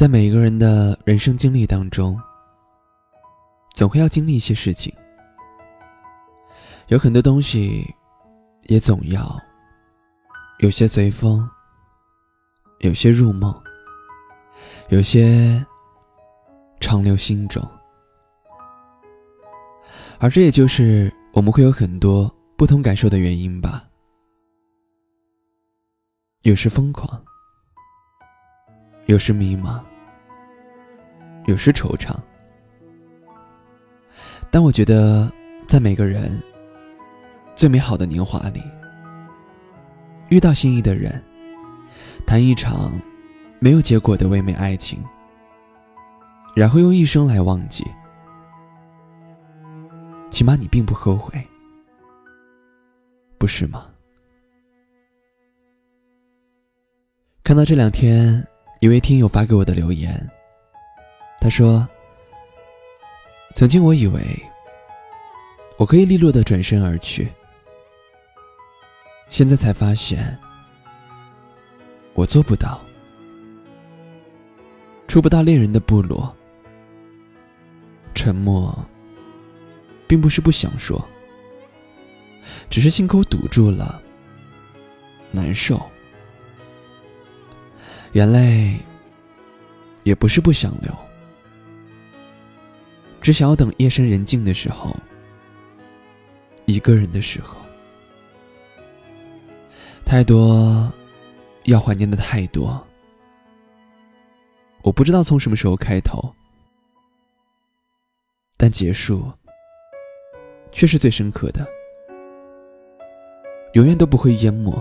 在每一个人的人生经历当中，总会要经历一些事情，有很多东西，也总要有些随风，有些入梦，有些长留心中，而这也就是我们会有很多不同感受的原因吧。有时疯狂，有时迷茫。有时惆怅，但我觉得，在每个人最美好的年华里，遇到心仪的人，谈一场没有结果的唯美爱情，然后用一生来忘记，起码你并不后悔，不是吗？看到这两天一位听友发给我的留言。他说：“曾经我以为我可以利落的转身而去，现在才发现我做不到。触不到恋人的部落，沉默，并不是不想说，只是心口堵住了，难受。眼泪也不是不想流。”只想要等夜深人静的时候，一个人的时候，太多要怀念的太多，我不知道从什么时候开头，但结束却是最深刻的，永远都不会淹没。